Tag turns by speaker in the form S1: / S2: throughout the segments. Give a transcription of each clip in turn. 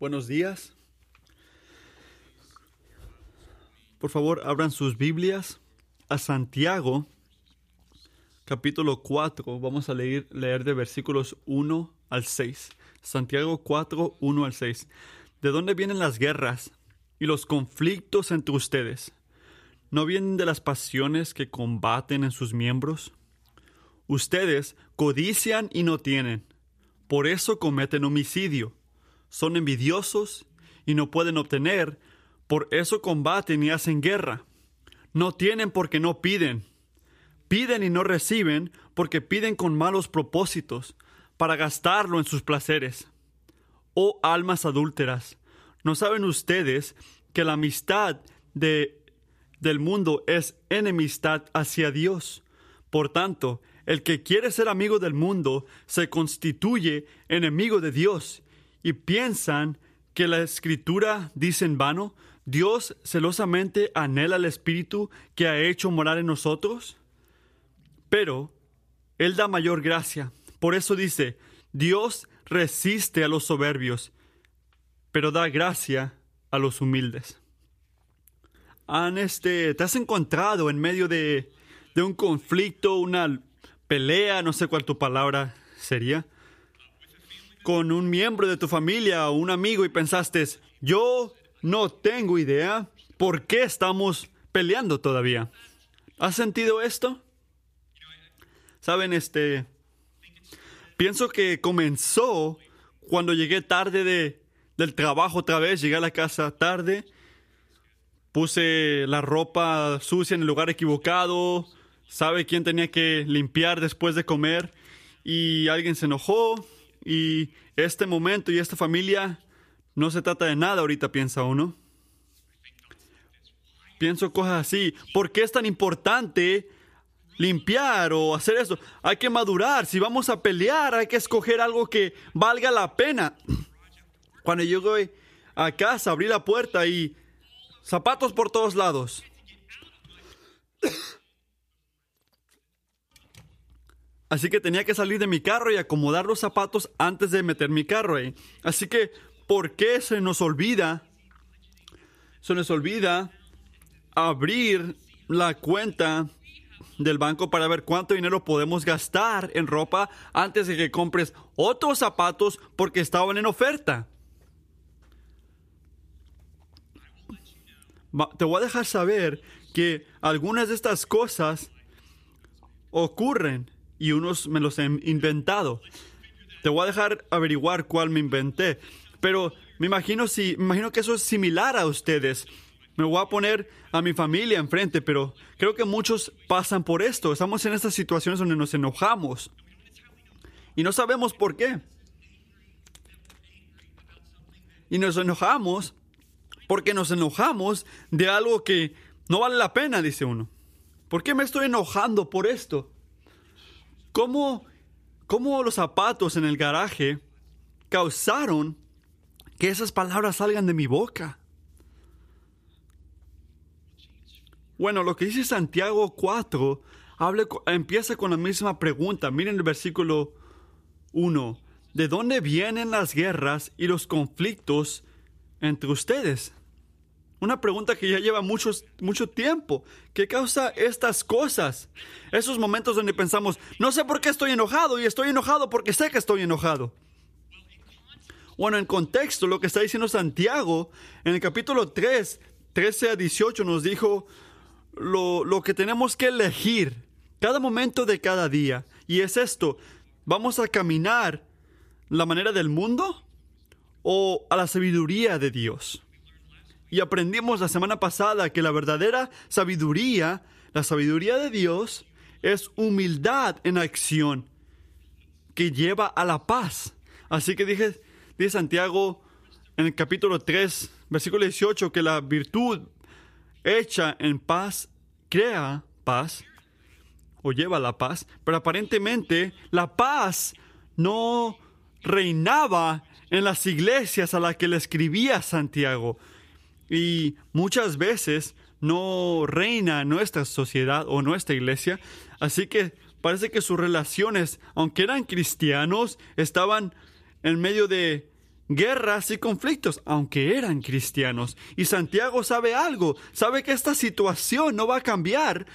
S1: Buenos días. Por favor, abran sus Biblias a Santiago, capítulo 4. Vamos a leer, leer de versículos 1 al 6. Santiago 4, 1 al 6. ¿De dónde vienen las guerras y los conflictos entre ustedes? ¿No vienen de las pasiones que combaten en sus miembros? Ustedes codician y no tienen, por eso cometen homicidio. Son envidiosos y no pueden obtener, por eso combaten y hacen guerra. No tienen porque no piden. Piden y no reciben porque piden con malos propósitos, para gastarlo en sus placeres. Oh almas adúlteras, ¿no saben ustedes que la amistad de, del mundo es enemistad hacia Dios? Por tanto, el que quiere ser amigo del mundo se constituye enemigo de Dios. Y piensan que la escritura dice en vano, Dios celosamente anhela el Espíritu que ha hecho morar en nosotros. Pero Él da mayor gracia. Por eso dice, Dios resiste a los soberbios, pero da gracia a los humildes. Han este, ¿Te has encontrado en medio de, de un conflicto, una pelea, no sé cuál tu palabra sería, con un miembro de tu familia o un amigo y pensaste, yo no tengo idea por qué estamos peleando todavía. ¿Has sentido esto? Saben, este, pienso que comenzó cuando llegué tarde de, del trabajo otra vez, llegué a la casa tarde, puse la ropa sucia en el lugar equivocado, sabe quién tenía que limpiar después de comer y alguien se enojó y este momento y esta familia no se trata de nada ahorita, piensa uno. Pienso cosas así. ¿Por qué es tan importante limpiar o hacer eso? Hay que madurar. Si vamos a pelear, hay que escoger algo que valga la pena. Cuando llegué a casa, abrí la puerta y zapatos por todos lados. Así que tenía que salir de mi carro y acomodar los zapatos antes de meter mi carro ahí. Así que, ¿por qué se nos olvida? Se nos olvida abrir la cuenta del banco para ver cuánto dinero podemos gastar en ropa antes de que compres otros zapatos porque estaban en oferta. Te voy a dejar saber que algunas de estas cosas ocurren y unos me los he inventado. Te voy a dejar averiguar cuál me inventé, pero me imagino si me imagino que eso es similar a ustedes. Me voy a poner a mi familia enfrente, pero creo que muchos pasan por esto. Estamos en estas situaciones donde nos enojamos y no sabemos por qué. Y nos enojamos porque nos enojamos de algo que no vale la pena, dice uno. ¿Por qué me estoy enojando por esto? ¿Cómo, cómo los zapatos en el garaje causaron que esas palabras salgan de mi boca? Bueno, lo que dice Santiago 4 empieza con la misma pregunta. Miren el versículo 1. ¿De dónde vienen las guerras y los conflictos entre ustedes? Una pregunta que ya lleva muchos, mucho tiempo. ¿Qué causa estas cosas? Esos momentos donde pensamos, no sé por qué estoy enojado y estoy enojado porque sé que estoy enojado. Bueno, en contexto, lo que está diciendo Santiago, en el capítulo 3, 13 a 18 nos dijo lo, lo que tenemos que elegir cada momento de cada día. Y es esto, ¿vamos a caminar la manera del mundo o a la sabiduría de Dios? Y aprendimos la semana pasada que la verdadera sabiduría, la sabiduría de Dios, es humildad en acción que lleva a la paz. Así que dije, dice Santiago en el capítulo 3, versículo 18, que la virtud hecha en paz crea paz o lleva la paz, pero aparentemente la paz no reinaba en las iglesias a las que le escribía Santiago. Y muchas veces no reina nuestra sociedad o nuestra iglesia. Así que parece que sus relaciones, aunque eran cristianos, estaban en medio de, guerras y conflictos, aunque eran cristianos. Y Santiago sabe algo, sabe que esta situación no va a cambiar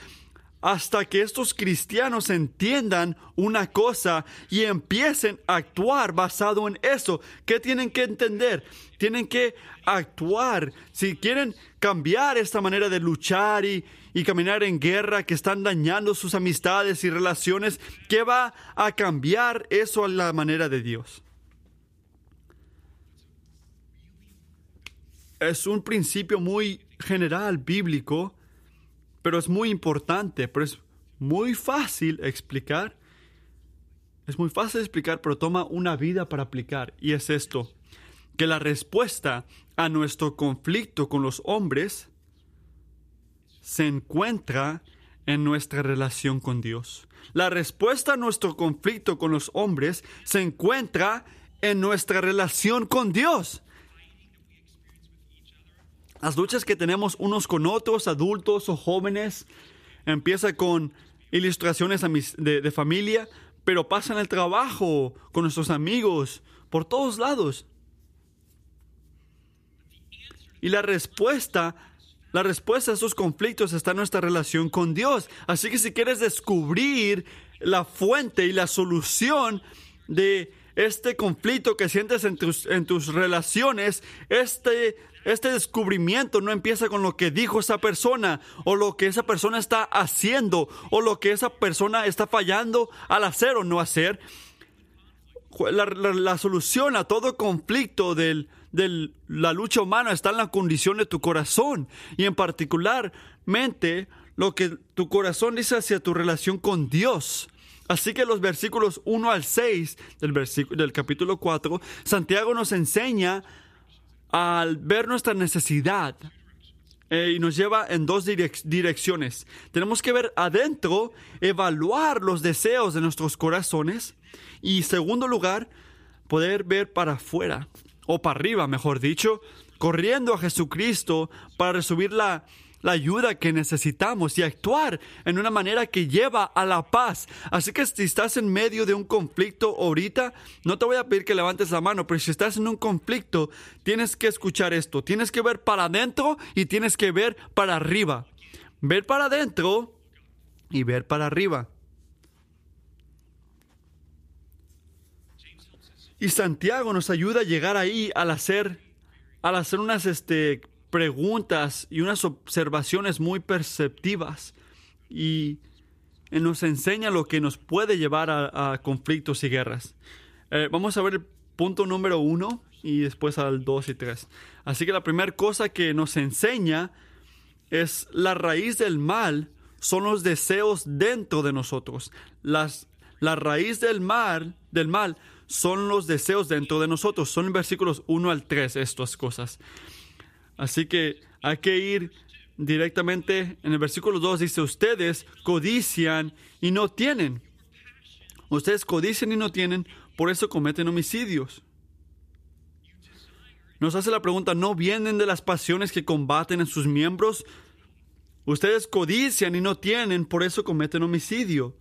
S1: hasta que estos cristianos entiendan una cosa y empiecen a actuar basado en eso. ¿Qué tienen que entender? Tienen que actuar. Si quieren cambiar esta manera de luchar y, y caminar en guerra que están dañando sus amistades y relaciones, ¿qué va a cambiar eso a la manera de Dios? Es un principio muy general, bíblico, pero es muy importante, pero es muy fácil explicar. Es muy fácil explicar, pero toma una vida para aplicar. Y es esto, que la respuesta a nuestro conflicto con los hombres se encuentra en nuestra relación con Dios. La respuesta a nuestro conflicto con los hombres se encuentra en nuestra relación con Dios. Las luchas que tenemos unos con otros, adultos o jóvenes, empieza con ilustraciones de, familia, pero pasa en el trabajo, con nuestros amigos, por todos lados. Y la respuesta, la respuesta a esos conflictos está en nuestra relación con Dios. Así que si quieres descubrir la fuente y la solución de este conflicto que sientes en tus, en tus relaciones, este este descubrimiento no empieza con lo que dijo esa persona o lo que esa persona está haciendo o lo que esa persona está fallando al hacer o no hacer. La, solución a todo conflicto de la lucha humana está en la condición de tu corazón y en particularmente lo que tu corazón dice hacia tu relación con Dios. Así que los versículos 1 al 6 del, del capítulo 4, Santiago nos enseña al ver nuestra necesidad eh, y nos lleva en dos direcciones. Tenemos que ver adentro, evaluar los deseos de nuestros corazones y, segundo lugar, poder ver para afuera o para arriba, mejor dicho, corriendo a Jesucristo para recibir la la ayuda que necesitamos y actuar en una manera que lleva a la paz. Así que si estás en medio de un conflicto ahorita, no te voy a pedir que levantes la mano, pero si estás en un conflicto, tienes que escuchar esto. Tienes que ver para adentro y tienes que ver para arriba. Ver para adentro y ver para arriba. Y Santiago nos ayuda a llegar ahí al hacer, al hacer unas este, preguntas y unas observaciones muy perceptivas y nos enseña lo que nos puede llevar a, conflictos y guerras. Eh, vamos a ver el punto número uno y después al dos y tres. Así que la primera cosa que nos enseña es la raíz del mal son los deseos dentro de nosotros. Las, la raíz del mal, del mal son los deseos dentro de nosotros. Son versículos 1 al 3 estas cosas. Así que hay que ir directamente en el versículo 2 dice, ustedes codician y no tienen. Ustedes codician y no tienen, por eso cometen homicidios. Nos hace la pregunta, ¿no vienen de las pasiones que combaten en sus miembros? Ustedes codician y no tienen, por eso cometen homicidio.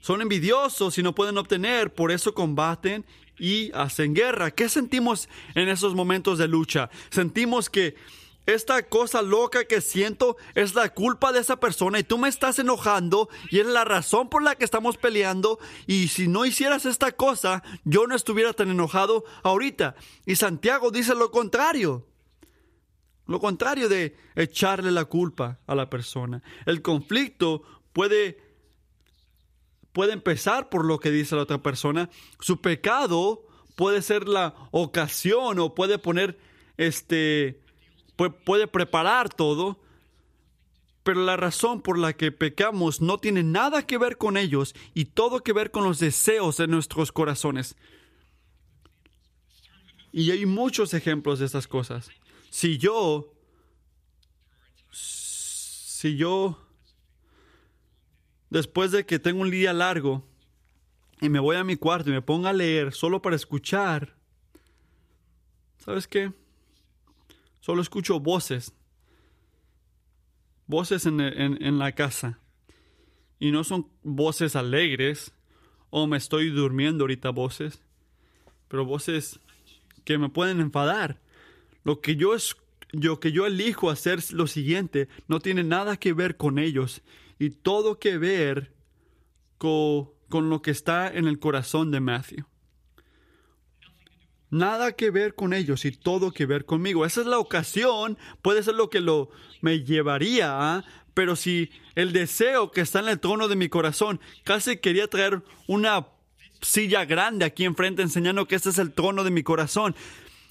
S1: Son envidiosos y no pueden obtener, por eso combaten y hacen guerra. ¿Qué sentimos en esos momentos de lucha? Sentimos que esta cosa loca que siento es la culpa de esa persona y tú me estás enojando y es la razón por la que estamos peleando y si no hicieras esta cosa yo no estuviera tan enojado ahorita. Y Santiago dice lo contrario. Lo contrario de echarle la culpa a la persona. El conflicto puede puede empezar por lo que dice la otra persona. Su pecado puede ser la ocasión o puede poner, este, puede preparar todo. Pero la razón por la que pecamos no tiene nada que ver con ellos y todo que ver con los deseos de nuestros corazones. Y hay muchos ejemplos de estas cosas. Si yo, si yo después de que tengo un día largo y me voy a mi cuarto y me pongo a leer solo para escuchar, ¿sabes qué? Solo escucho voces, voces en, en la casa. Y no son voces alegres o me estoy durmiendo ahorita voces, pero voces que me pueden enfadar. Lo que yo es yo que yo elijo hacer lo siguiente no tiene nada que ver con ellos y todo que ver con, con lo que está en el corazón de Matthew. Nada que ver con ellos y todo que ver conmigo. Esa es la ocasión, puede ser lo que lo me llevaría, pero si el deseo que está en el trono de mi corazón, casi quería traer una silla grande aquí enfrente enseñando que este es el trono de mi corazón.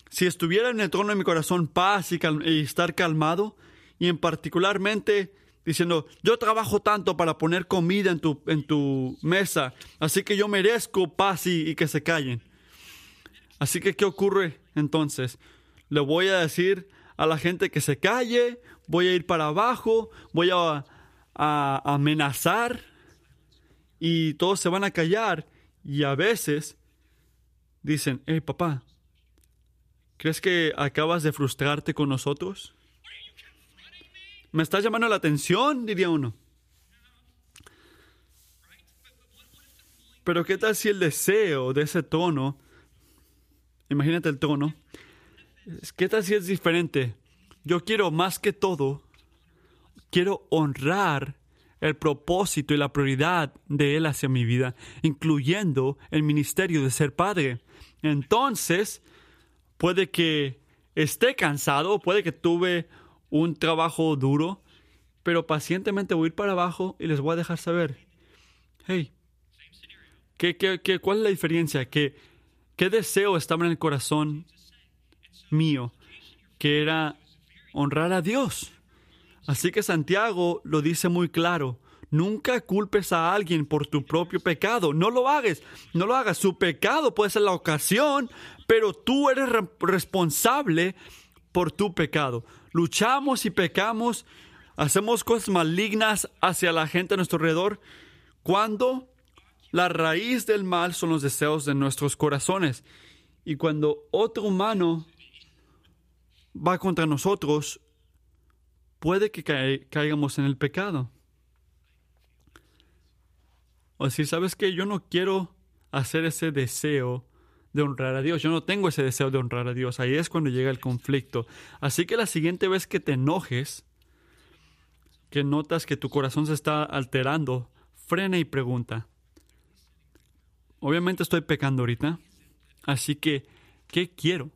S1: Si estuviera en el trono de mi corazón paz y, y estar calmado, y en particularmente diciendo, yo trabajo tanto para poner comida en tu, en tu mesa, así que yo merezco paz y, que se callen. Así que, ¿qué ocurre entonces? Le voy a decir a la gente que se calle, voy a ir para abajo, voy a, a, amenazar y todos se van a callar y a veces dicen, hey papá, ¿crees que acabas de frustrarte con nosotros? ¿Me estás llamando la atención? diría uno. Pero ¿qué tal si el deseo de ese tono Imagínate el tono. ¿Qué tal si es diferente? Yo quiero más que todo, quiero honrar el propósito y la prioridad de Él hacia mi vida, incluyendo el ministerio de ser padre. Entonces, puede que esté cansado, puede que tuve un trabajo duro, pero pacientemente voy a ir para abajo y les voy a dejar saber, hey, ¿qué, qué, qué, ¿cuál es la diferencia? Que ¿Qué deseo estaba en el corazón mío? Que era honrar a Dios. Así que Santiago lo dice muy claro. Nunca culpes a alguien por tu propio pecado. No lo hagas. No lo hagas. Su pecado puede ser la ocasión, pero tú eres responsable por tu pecado. Luchamos y pecamos. Hacemos cosas malignas hacia la gente a nuestro alrededor. Cuando la raíz del mal son los deseos de nuestros corazones. Y cuando otro humano va contra nosotros, puede que caigamos en el pecado. O decir, ¿sabes qué? Yo no quiero hacer ese deseo de honrar a Dios. Yo no tengo ese deseo de honrar a Dios. Ahí es cuando llega el conflicto. Así que la siguiente vez que te enojes, que notas que tu corazón se está alterando, frena y pregunta, Obviamente estoy pecando ahorita. Así que, ¿qué quiero?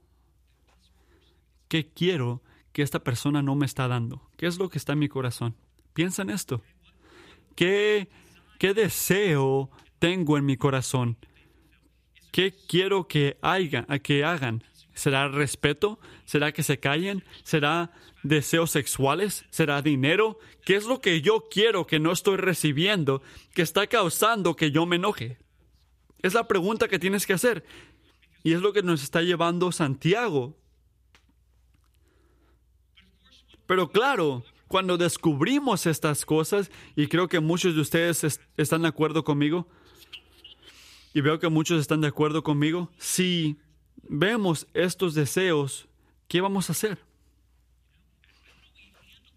S1: ¿Qué quiero que esta persona no me está dando? ¿Qué es lo que está en mi corazón? Piensa en esto. ¿Qué, qué deseo tengo en mi corazón? ¿Qué quiero que, que hagan? ¿Será respeto? ¿Será que se callen? ¿Será deseos sexuales? ¿Será dinero? ¿Qué es lo que yo quiero que no estoy recibiendo que está causando que yo me enoje? Es la pregunta que tienes que hacer. Y es lo que nos está llevando Santiago. Pero claro, cuando descubrimos estas cosas, y creo que muchos de ustedes están de acuerdo conmigo, y veo que muchos están de acuerdo conmigo, si vemos estos deseos, ¿qué vamos a hacer?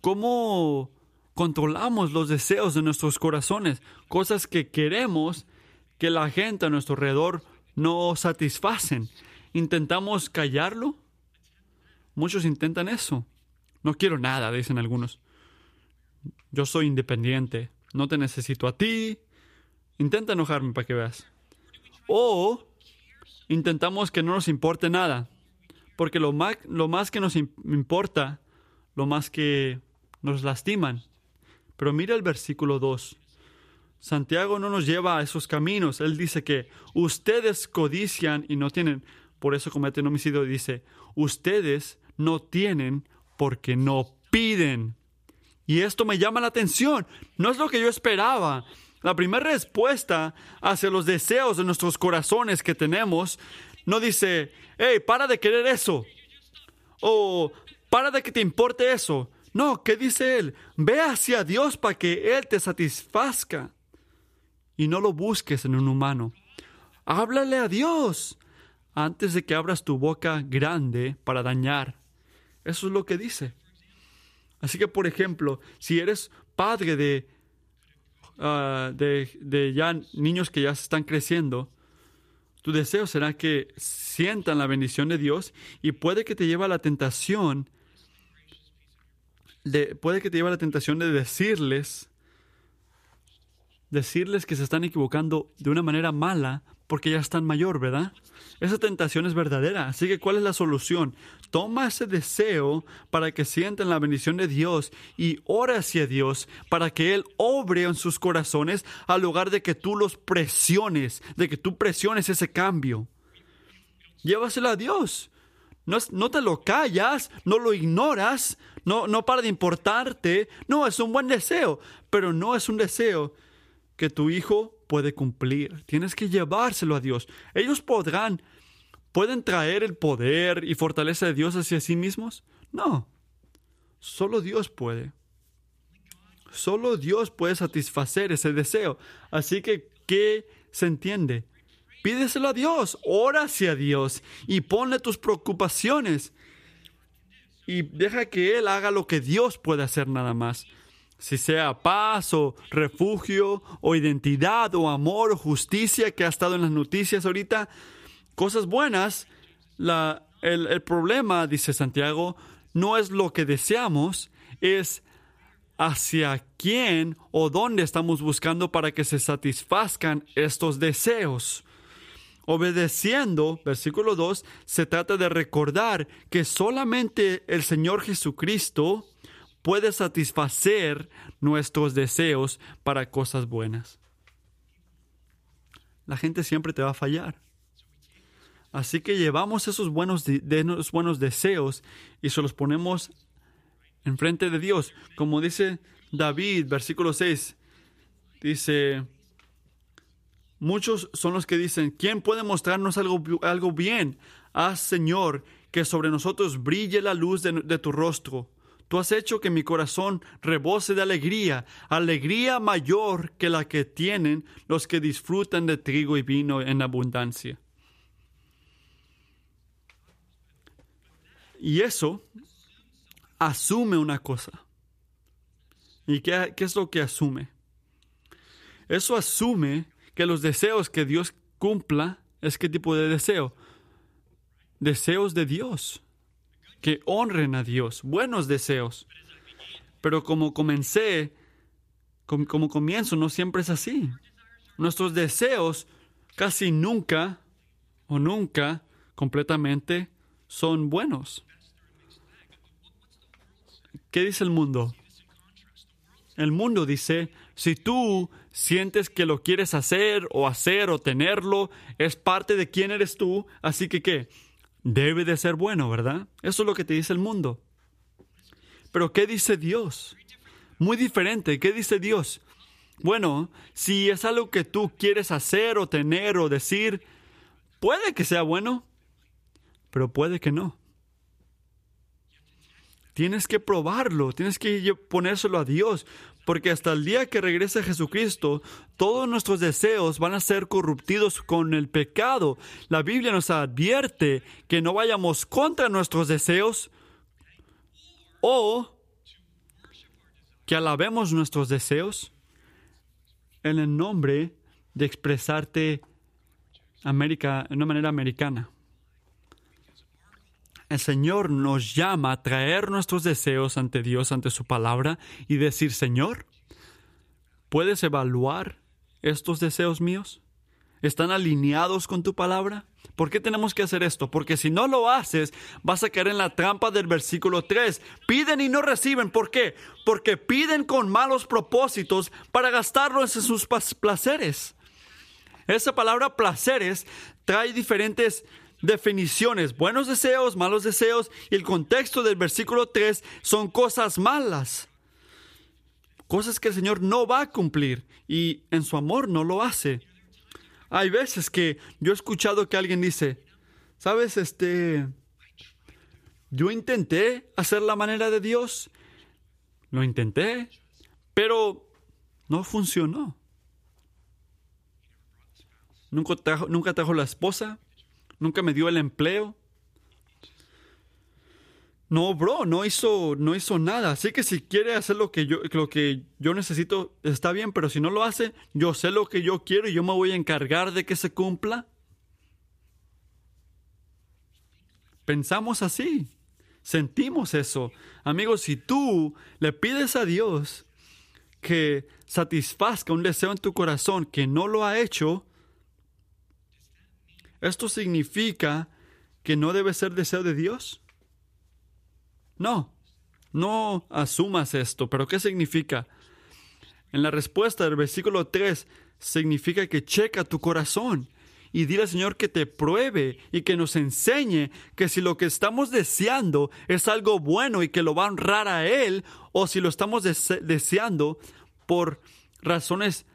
S1: ¿Cómo controlamos los deseos de nuestros corazones? Cosas que queremos que la gente a nuestro alrededor no satisfacen. ¿Intentamos callarlo? Muchos intentan eso. No quiero nada, dicen algunos. Yo soy independiente. No te necesito a ti. Intenta enojarme para que veas. O intentamos que no nos importe nada. Porque lo más, lo más que nos importa, lo más que nos lastiman. Pero mira el versículo 2. Santiago no nos lleva a esos caminos. Él dice que ustedes codician y no tienen, por eso cometen homicidio. Dice, ustedes no tienen porque no piden. Y esto me llama la atención. No es lo que yo esperaba. La primera respuesta hacia los deseos de nuestros corazones que tenemos no dice, hey, para de querer eso. O para de que te importe eso. No, ¿qué dice él? Ve hacia Dios para que Él te satisfazca y no lo busques en un humano. Háblale a Dios antes de que abras tu boca grande para dañar. Eso es lo que dice. Así que, por ejemplo, si eres padre de, ah, de, de ya niños que ya están creciendo, Tu deseo será que sientan la bendición de Dios y puede que te lleve a la tentación de, puede que te lleve a la tentación de decirles decirles que se están equivocando de una manera mala porque ya están mayor, ¿verdad? Esa tentación es verdadera. Así que, ¿cuál es la solución? Toma ese deseo para que sientan la bendición de Dios y ora hacia Dios para que Él obre en sus corazones al lugar de que tú los presiones, de que tú presiones ese cambio. Llévaselo a Dios. No, no, te lo callas, no lo ignoras, no, no para de importarte. No, es un buen deseo, pero no es un deseo que tu hijo puede cumplir. Tienes que llevárselo a Dios. Ellos podrán, pueden traer el poder y fortaleza de Dios hacia sí mismos. No, solo Dios puede. Solo Dios puede satisfacer ese deseo. Así que, ¿qué se entiende? Pídeselo a Dios, ora hacia Dios y ponle tus preocupaciones. Y deja que Él haga lo que Dios puede hacer nada más si sea paz o refugio o identidad o amor o justicia que ha estado en las noticias ahorita, cosas buenas, la, el, el problema, dice Santiago, no es lo que deseamos, es hacia quién o dónde estamos buscando para que se satisfazcan estos deseos. Obedeciendo, versículo 2, se trata de recordar que solamente el Señor Jesucristo puede satisfacer nuestros deseos para cosas buenas. La gente siempre te va a fallar. Así que llevamos esos buenos, buenos deseos y se los ponemos enfrente de Dios. Como dice David, versículo 6, dice, muchos son los que dicen, ¿quién puede mostrarnos algo, algo bien? Haz, Señor, que sobre nosotros brille la luz de tu rostro. Tú has hecho que mi corazón rebose de alegría, alegría mayor que la que tienen los que disfrutan de trigo y vino en abundancia. Y eso asume una cosa. ¿Y qué, qué, es lo que asume? Eso asume que los deseos que Dios cumpla es qué tipo de deseo? Deseos de Dios que honren a Dios, buenos deseos. Pero como comencé, como, comienzo, no siempre es así. Nuestros deseos casi nunca o nunca completamente son buenos. ¿Qué dice el mundo? El mundo dice, si tú sientes que lo quieres hacer o hacer o tenerlo, es parte de quién eres tú, así que ¿qué? Debe de ser bueno, ¿verdad? Eso es lo que te dice el mundo. Pero ¿qué dice Dios? Muy diferente. ¿Qué dice Dios? Bueno, si es algo que tú quieres hacer o tener o decir, puede que sea bueno, pero puede que no. Tienes que probarlo, tienes que ponérselo a Dios, porque hasta el día que regrese Jesucristo, todos nuestros deseos van a ser corruptidos con el pecado. La Biblia nos advierte que no vayamos contra nuestros deseos o que alabemos nuestros deseos en el nombre de expresarte América, de una manera americana. El Señor nos llama a traer nuestros deseos ante Dios, ante su palabra, y decir, Señor, ¿puedes evaluar estos deseos míos? ¿Están alineados con tu palabra? ¿Por qué tenemos que hacer esto? Porque si no lo haces, vas a caer en la trampa del versículo 3. Piden y no reciben. ¿Por qué? Porque piden con malos propósitos para gastarlos en sus placeres. Esa palabra placeres trae diferentes definiciones, buenos deseos, malos deseos, y el contexto del versículo 3 son cosas malas. Cosas que el Señor no va a cumplir y en su amor no lo hace. Hay veces que yo he escuchado que alguien dice, sabes, este, yo intenté hacer la manera de Dios, lo intenté, pero no funcionó. Nunca trajo, nunca trajo la esposa, nunca me dio el empleo. No, bro, no hizo, no hizo nada. Así que si quiere hacer lo que yo, lo que yo necesito, está bien, pero si no lo hace, yo sé lo que yo quiero y yo me voy a encargar de que se cumpla. Pensamos así. Sentimos eso. Amigos, si tú le pides a Dios que satisfazca un deseo en tu corazón que no lo ha hecho, ¿esto significa que no debe ser deseo de Dios? No, no asumas esto, pero ¿qué significa? En la respuesta del versículo 3 significa que checa tu corazón y dile al Señor que te pruebe y que nos enseñe que si lo que estamos deseando es algo bueno y que lo va a honrar a Él, o si lo estamos deseando por razones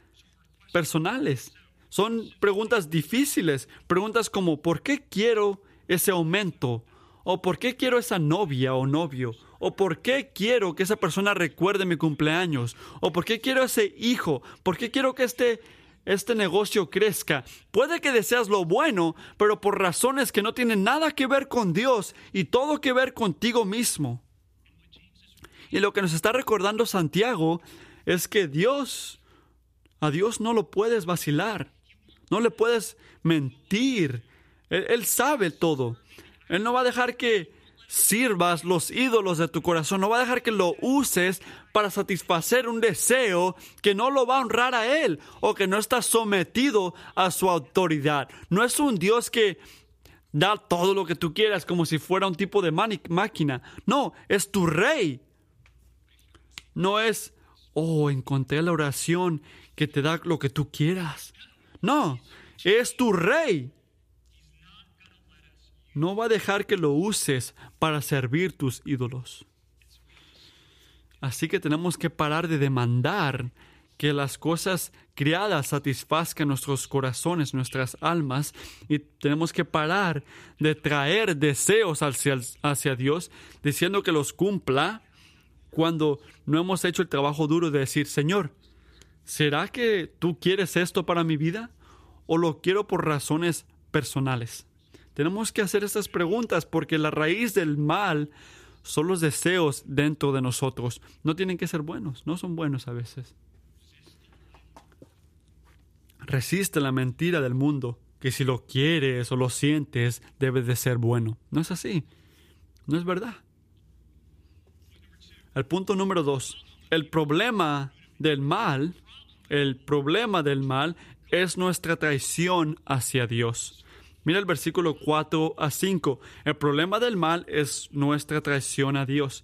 S1: personales. Son preguntas difíciles, preguntas como ¿por qué quiero ese aumento? ¿O por qué quiero esa novia o novio? ¿O por qué quiero que esa persona recuerde mi cumpleaños? ¿O por qué quiero ese hijo? ¿Por qué quiero que este este negocio crezca. Puede que deseas lo bueno, pero por razones que no tienen nada que ver con Dios y todo que ver contigo mismo. Y lo que nos está recordando Santiago es que Dios, a Dios no lo puedes vacilar, no le puedes mentir. Él, sabe todo. Él no va a dejar que sirvas los ídolos de tu corazón, no va a dejar que lo uses para satisfacer un deseo que no lo va a honrar a Él o que no está sometido a su autoridad. No es un Dios que da todo lo que tú quieras como si fuera un tipo de máquina. No, es tu rey. No es, oh, encontré la oración que te da lo que tú quieras. No, es tu rey no va a dejar que lo uses para servir tus ídolos. Así que tenemos que parar de demandar que las cosas criadas satisfazcan nuestros corazones, nuestras almas, y tenemos que parar de traer deseos hacia, hacia Dios, diciendo que los cumpla cuando no hemos hecho el trabajo duro de decir, Señor, ¿será que tú quieres esto para mi vida? ¿O lo quiero por razones personales? Tenemos que hacer estas preguntas porque la raíz del mal son los deseos dentro de nosotros. No tienen que ser buenos, no son buenos a veces. Resiste la mentira del mundo, que si lo quieres o lo sientes, debe de ser bueno. No es así. No es verdad. El punto número dos. El problema del mal, el problema del mal es nuestra traición hacia Dios. Mira el versículo 4 a 5. El problema del mal es nuestra traición a Dios.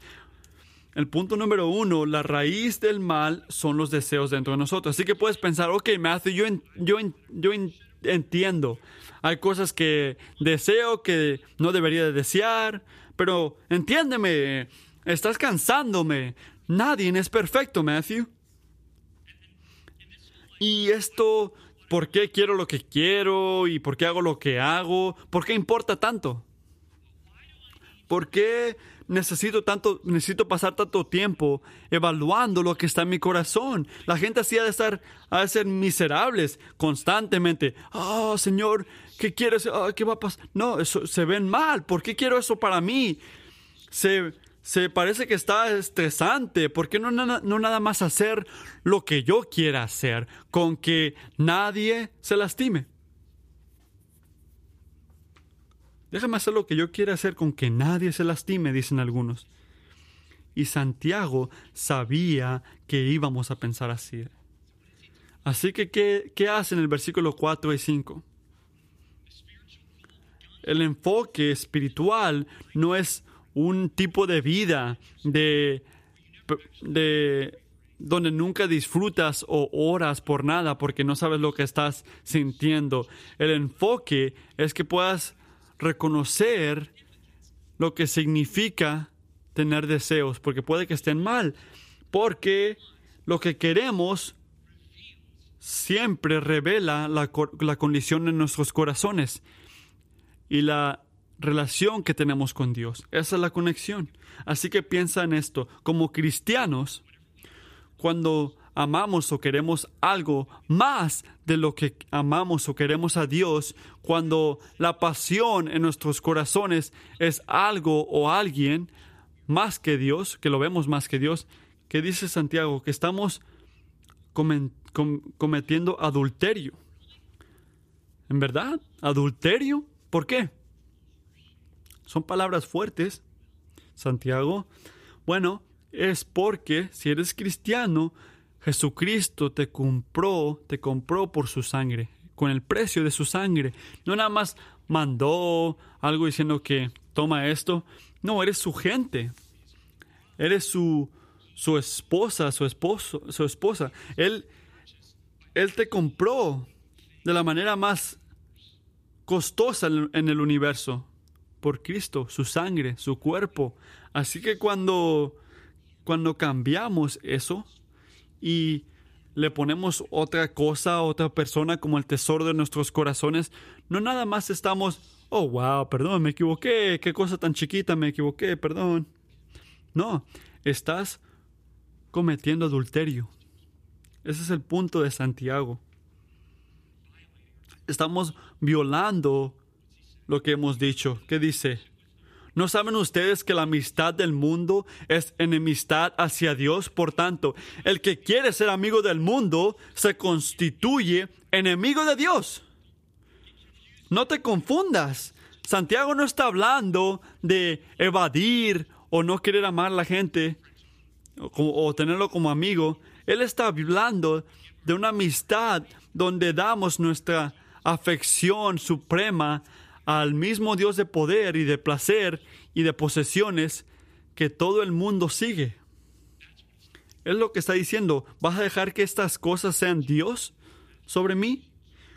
S1: El punto número uno, la raíz del mal son los deseos dentro de nosotros. Así que puedes pensar, ok, Matthew, yo, yo, yo entiendo. Hay cosas que deseo que no debería de desear, pero entiéndeme, estás cansándome. Nadie es perfecto, Matthew. Y esto ¿Por qué quiero lo que quiero y por qué hago lo que hago? ¿Por qué importa tanto? ¿Por qué necesito tanto, necesito pasar tanto tiempo evaluando lo que está en mi corazón? La gente así ha de estar, de ser miserables constantemente. Oh, Señor, ¿qué quieres? Ah, ¿Qué va a pasar? No, eso se ven mal. ¿Por qué quiero eso para mí? Se se parece que está estresante. ¿Por qué no, no nada más hacer lo que yo quiera hacer con que nadie se lastime? Déjame hacer lo que yo quiera hacer con que nadie se lastime, dicen algunos. Y Santiago sabía que íbamos a pensar así. Así que, ¿qué, qué hace en el versículo 4 y 5? El enfoque espiritual no es un tipo de vida de, de donde nunca disfrutas o oras por nada porque no sabes lo que estás sintiendo. El enfoque es que puedas reconocer lo que significa tener deseos, porque puede que estén mal, porque lo que queremos siempre revela la, la condición de nuestros corazones. Y la relación que tenemos con Dios. Esa es la conexión. Así que piensa en esto. Como cristianos, cuando amamos o queremos algo más de lo que amamos o queremos a Dios, cuando la pasión en nuestros corazones es algo o alguien más que Dios, que lo vemos más que Dios, que dice Santiago, que estamos cometiendo adulterio. ¿En verdad? ¿Adulterio? ¿Por qué? Son palabras fuertes, Santiago. Bueno, es porque si eres cristiano, Jesucristo te compró, te compró por su sangre, con el precio de su sangre. No nada más mandó algo diciendo que toma esto. No, eres su gente. Eres su, su esposa, su esposo, su esposa. Él, él te compró de la manera más costosa en el universo por Cristo, su sangre, su cuerpo. Así que cuando, cuando cambiamos eso y le ponemos otra cosa otra persona como el tesoro de nuestros corazones, no nada más estamos, oh, wow, perdón, me equivoqué, qué cosa tan chiquita, me equivoqué, perdón. No, estás cometiendo adulterio. Ese es el punto de Santiago. Estamos violando lo que hemos dicho. ¿Qué dice? ¿No saben ustedes que la amistad del mundo es enemistad hacia Dios? Por tanto, el que quiere ser amigo del mundo se constituye enemigo de Dios. No te confundas. Santiago no está hablando de evadir o no querer amar a la gente o, o tenerlo como amigo. Él está hablando de una amistad donde damos nuestra afección suprema al mismo Dios de poder y de placer y de posesiones que todo el mundo sigue. Es lo que está diciendo. ¿Vas a dejar que estas cosas sean Dios sobre mí?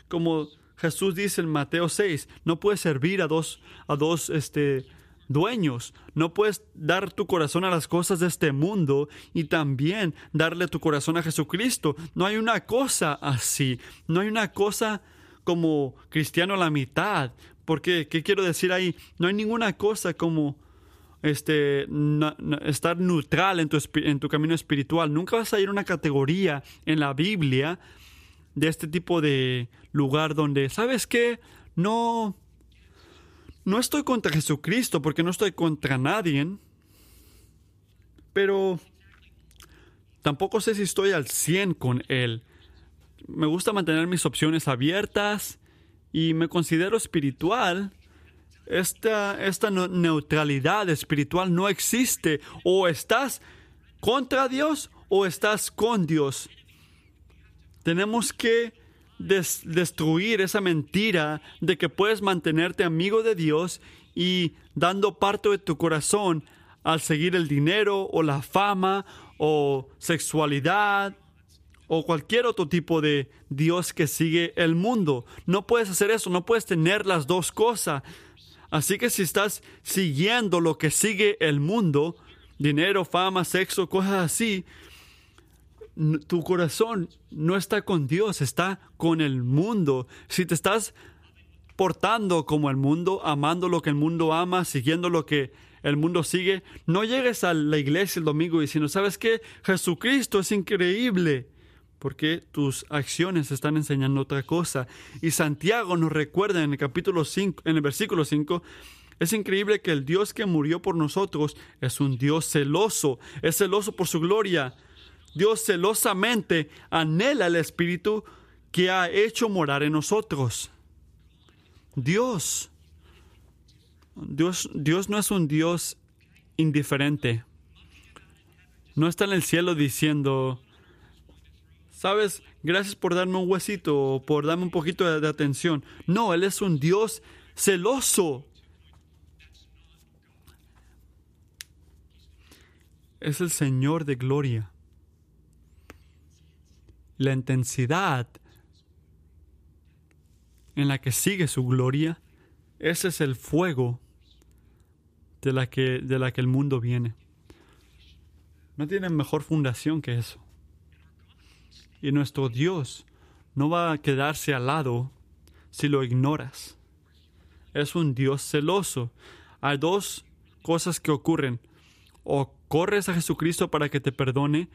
S1: Como Jesús dice en Mateo 6, no puedes servir a dos, a dos este, dueños. No puedes dar tu corazón a las cosas de este mundo y también darle tu corazón a Jesucristo. No hay una cosa así. No hay una cosa como cristiano a la mitad. Porque, ¿qué quiero decir ahí? No hay ninguna cosa como este, estar neutral en tu, camino espiritual. Nunca vas a ir a una categoría en la Biblia de este tipo de lugar donde, ¿sabes qué? No, no estoy contra Jesucristo porque no estoy contra nadie, pero tampoco sé si estoy al 100 con Él. Me gusta mantener mis opciones abiertas y me considero espiritual, esta, esta neutralidad espiritual no existe. O estás contra Dios o estás con Dios. Tenemos que destruir esa mentira de que puedes mantenerte amigo de Dios y dando parte de tu corazón al seguir el dinero o la fama o sexualidad o cualquier otro tipo de Dios que sigue el mundo. No puedes hacer eso, no puedes tener las dos cosas. Así que si estás siguiendo lo que sigue el mundo, dinero, fama, sexo, cosas así, tu corazón no está con Dios, está con el mundo. Si te estás portando como el mundo, amando lo que el mundo ama, siguiendo lo que el mundo sigue, no llegues a la iglesia el domingo diciendo, ¿sabes qué? Jesucristo es increíble porque tus acciones están enseñando otra cosa. Y Santiago nos recuerda en el capítulo 5, en el versículo 5, es increíble que el Dios que murió por nosotros es un Dios celoso, es celoso por su gloria. Dios celosamente anhela el Espíritu que ha hecho morar en nosotros. Dios, Dios, Dios no es un Dios indiferente. No está en el cielo diciendo, ¿sabes? Gracias por darme un huesito o por darme un poquito de, atención. No, Él es un Dios celoso. Es el Señor de gloria. La intensidad en la que sigue su gloria, ese es el fuego de la que, de la que el mundo viene. No tiene mejor fundación que eso. Y nuestro Dios no va a quedarse al lado si lo ignoras. Es un Dios celoso. Hay dos cosas que ocurren. O corres a Jesucristo para que te perdone,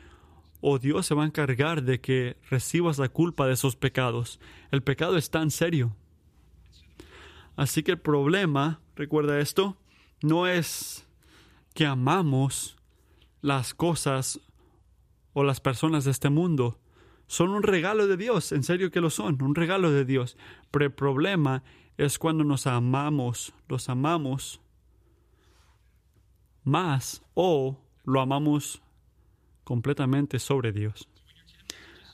S1: o Dios se va a encargar de que recibas la culpa de esos pecados. El pecado es tan serio. Así que el problema, recuerda esto, no es que amamos las cosas o las personas de este mundo son un regalo de Dios, en serio que lo son, un regalo de Dios. Pero el problema es cuando nos amamos, los amamos más o lo amamos completamente sobre Dios.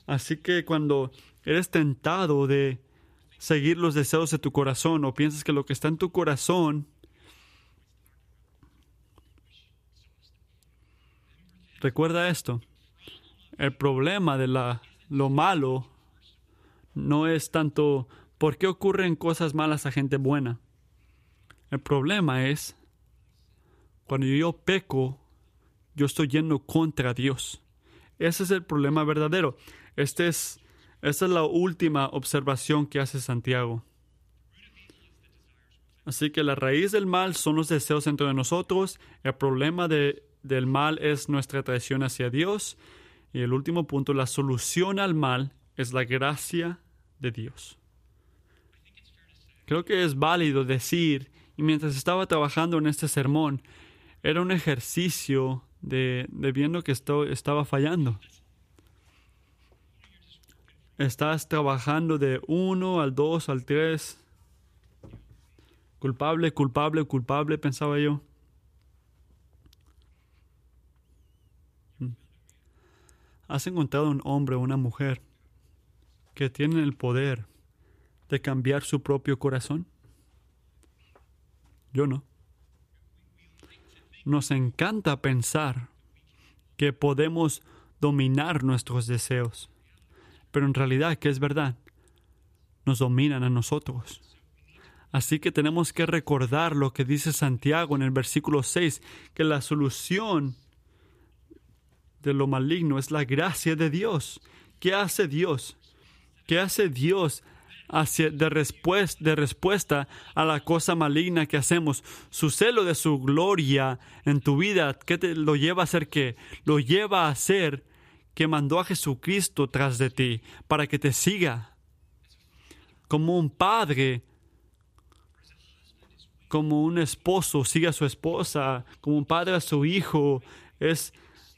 S1: Así que cuando eres tentado de seguir los deseos de tu corazón o piensas que lo que está en tu corazón recuerda esto. El problema de la, lo malo no es tanto por qué ocurren cosas malas a gente buena. El problema es cuando yo peco, yo estoy yendo contra Dios. Ese es el problema verdadero. Este es, esta es la última observación que hace Santiago. Así que la raíz del mal son los deseos dentro de nosotros. El problema de, del mal es nuestra traición hacia Dios. Y el último punto, la solución al mal es la gracia de Dios. Creo que es válido decir, y mientras estaba trabajando en este sermón, era un ejercicio de, viendo que esto estaba fallando. Estás trabajando de uno al dos al tres. Culpable, culpable, culpable, pensaba yo. ¿Has encontrado un hombre o una mujer que tienen el poder de cambiar su propio corazón? Yo no. Nos encanta pensar que podemos dominar nuestros deseos, pero en realidad, ¿qué es verdad? Nos dominan a nosotros. Así que tenemos que recordar lo que dice Santiago en el versículo 6, que la solución de lo maligno es la gracia de Dios. ¿Qué hace Dios? ¿Qué hace Dios hacia, de, respuesta, de respuesta a la cosa maligna que hacemos. Su celo de su gloria en tu vida, ¿qué te lo lleva a hacer qué? Lo lleva a hacer que mandó a Jesucristo tras de ti para que te siga. Como un padre, como un esposo sigue a su esposa, como un padre a su hijo, es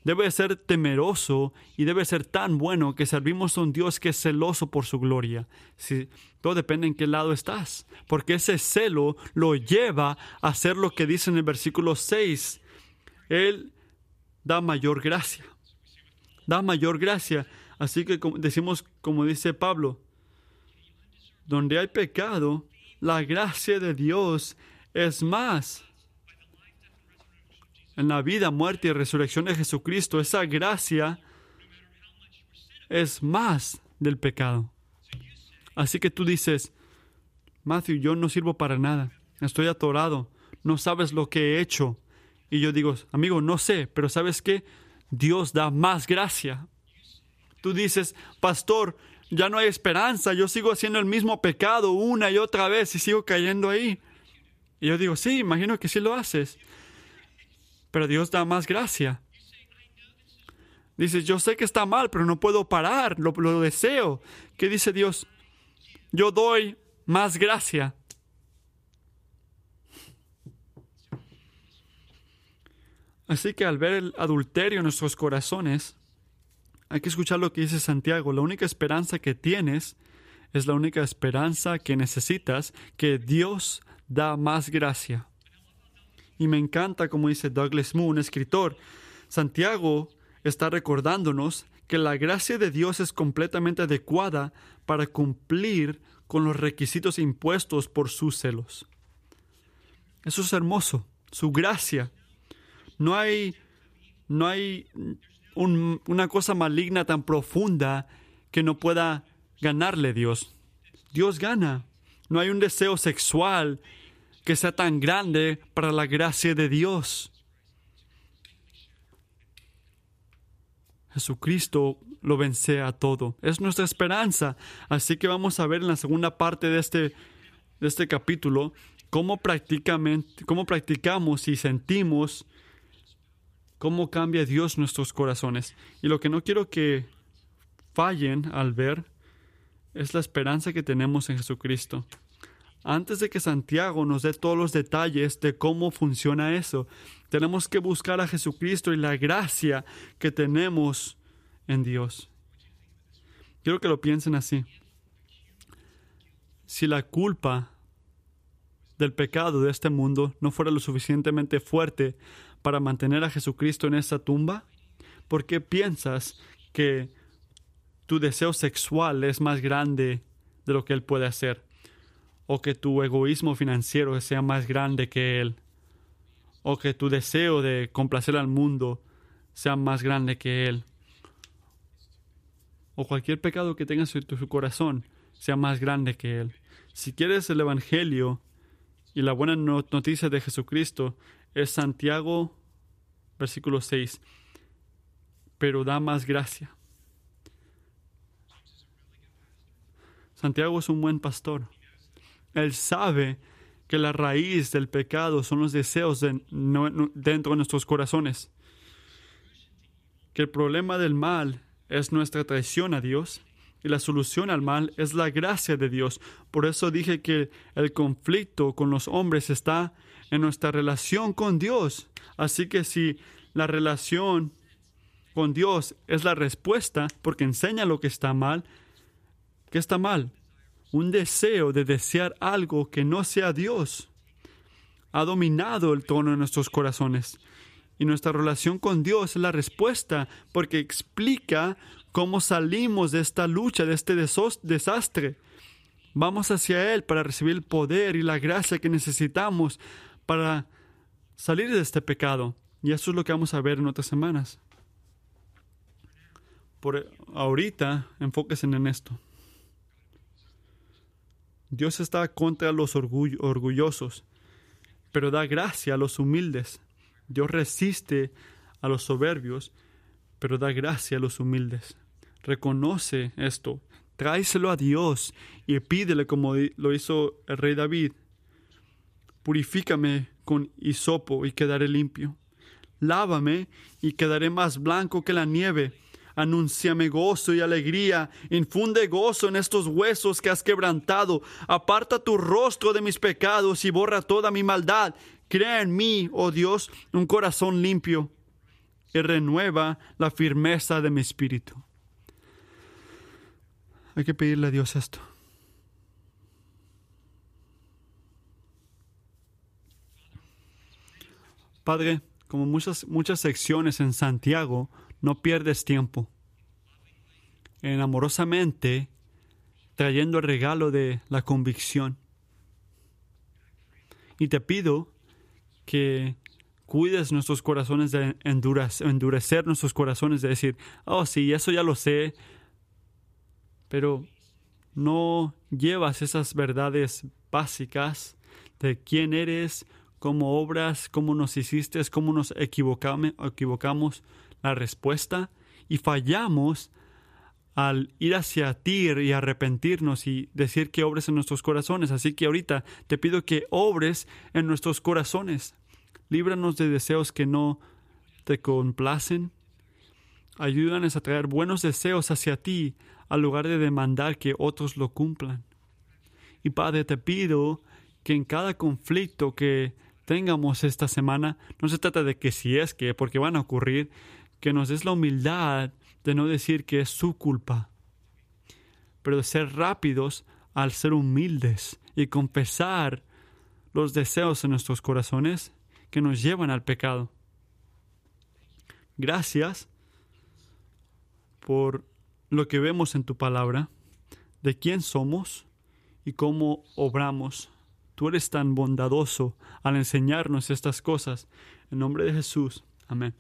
S1: debe ser temeroso y debe ser tan bueno que servimos a un Dios que es celoso por su gloria. Si, todo depende en qué lado estás, porque ese celo lo lleva a hacer lo que dice en el versículo 6. Él da mayor gracia. Da mayor gracia. Así que decimos, como dice Pablo, donde hay pecado, la gracia de Dios es más en la vida, muerte y resurrección de Jesucristo, esa gracia es más del pecado. Así que tú dices, Matthew, yo no sirvo para nada, estoy atorado, no sabes lo que he hecho. Y yo digo, amigo, no sé, pero ¿sabes qué? Dios da más gracia. Tú dices, pastor, ya no hay esperanza, yo sigo haciendo el mismo pecado una y otra vez y sigo cayendo ahí. Y yo digo, sí, imagino que sí lo haces pero Dios da más gracia. Dices, yo sé que está mal, pero no puedo parar, lo, lo deseo. ¿Qué dice Dios? Yo doy más gracia. Así que al ver el adulterio en nuestros corazones, hay que escuchar lo que dice Santiago. La única esperanza que tienes es la única esperanza que necesitas, que Dios da más gracia. Y me encanta, como dice Douglas Moon, escritor, Santiago está recordándonos que la gracia de Dios es completamente adecuada para cumplir con los requisitos impuestos por sus celos. Eso es hermoso, su gracia. No hay, no hay una cosa maligna tan profunda que no pueda ganarle Dios. Dios gana. No hay un deseo sexual que sea tan grande para la gracia de Dios. Jesucristo lo vence a todo. Es nuestra esperanza. Así que vamos a ver en la segunda parte de este, de este capítulo cómo, cómo practicamos y sentimos cómo cambia Dios nuestros corazones. Y lo que no quiero que fallen al ver es la esperanza que tenemos en Jesucristo antes de que Santiago nos dé todos los detalles de cómo funciona eso, tenemos que buscar a Jesucristo y la gracia que tenemos en Dios. Quiero que lo piensen así. Si la culpa del pecado de este mundo no fuera lo suficientemente fuerte para mantener a Jesucristo en esa tumba? ¿Por qué piensas que tu deseo sexual es más grande de lo que Él puede hacer? ¿O que tu egoísmo financiero sea más grande que Él? ¿O que tu deseo de complacer al mundo sea más grande que Él? ¿O cualquier pecado que tengas en tu corazón sea más grande que Él? Si quieres el Evangelio y la buena noticia de Jesucristo, es Santiago, versículo 6, pero da más gracia. Santiago es un buen pastor. Él sabe que la raíz del pecado son los deseos dentro de nuestros corazones. Que el problema del mal es nuestra traición a Dios y la solución al mal es la gracia de Dios. Por eso dije que el conflicto con los hombres está en nuestra relación con Dios. Así que si la relación con Dios es la respuesta, porque enseña lo que está mal, ¿qué está mal? Un deseo de desear algo que no sea Dios. Ha dominado el tono de nuestros corazones. Y nuestra relación con Dios es la respuesta porque explica cómo salimos de esta lucha, de este desastre. Vamos hacia Él para recibir el poder y la gracia que necesitamos para salir de este pecado. Y eso es lo que vamos a ver en otras semanas. Por ahorita, enfóquense en esto. Dios está contra los orgullosos, pero da gracia a los humildes. Dios resiste a los soberbios, pero da gracia a los humildes. Reconoce esto, tráeselo a Dios y pídele como lo hizo el rey David. Purifícame con hisopo y quedaré limpio. Lávame y quedaré más blanco que la nieve. Anúnciame gozo y alegría. Infunde gozo en estos huesos que has quebrantado. Aparta tu rostro de mis pecados y borra toda mi maldad. Crea en mí, oh Dios, un corazón limpio y renueva la firmeza de mi espíritu. Hay que pedirle a Dios esto. Padre, como muchas, muchas secciones en Santiago, no pierdes tiempo en amorosamente trayendo el regalo de la convicción. Y te pido que cuides nuestros corazones de endurecer, nuestros corazones, de decir, oh sí, eso ya lo sé, pero no llevas esas verdades básicas de quién eres, cómo obras, cómo nos hiciste, cómo nos equivocamos la respuesta y fallamos al ir hacia ti y arrepentirnos y decir que obres en nuestros corazones. Así que ahorita te pido que obres en nuestros corazones. Líbranos de deseos que no te complacen. Ayúdanos a traer buenos deseos hacia ti, al lugar de demandar que otros lo cumplan. Y Padre, te pido que en cada conflicto que tengamos esta semana, no se trata de que si es que, porque van a ocurrir, que nos des la humildad de no decir que es su culpa, pero de ser rápidos al ser humildes y confesar los deseos en nuestros corazones que nos llevan al pecado. Gracias por lo que vemos en tu palabra, de quién somos y cómo obramos. Tú eres tan bondadoso al enseñarnos estas cosas. En nombre de Jesús. Amén.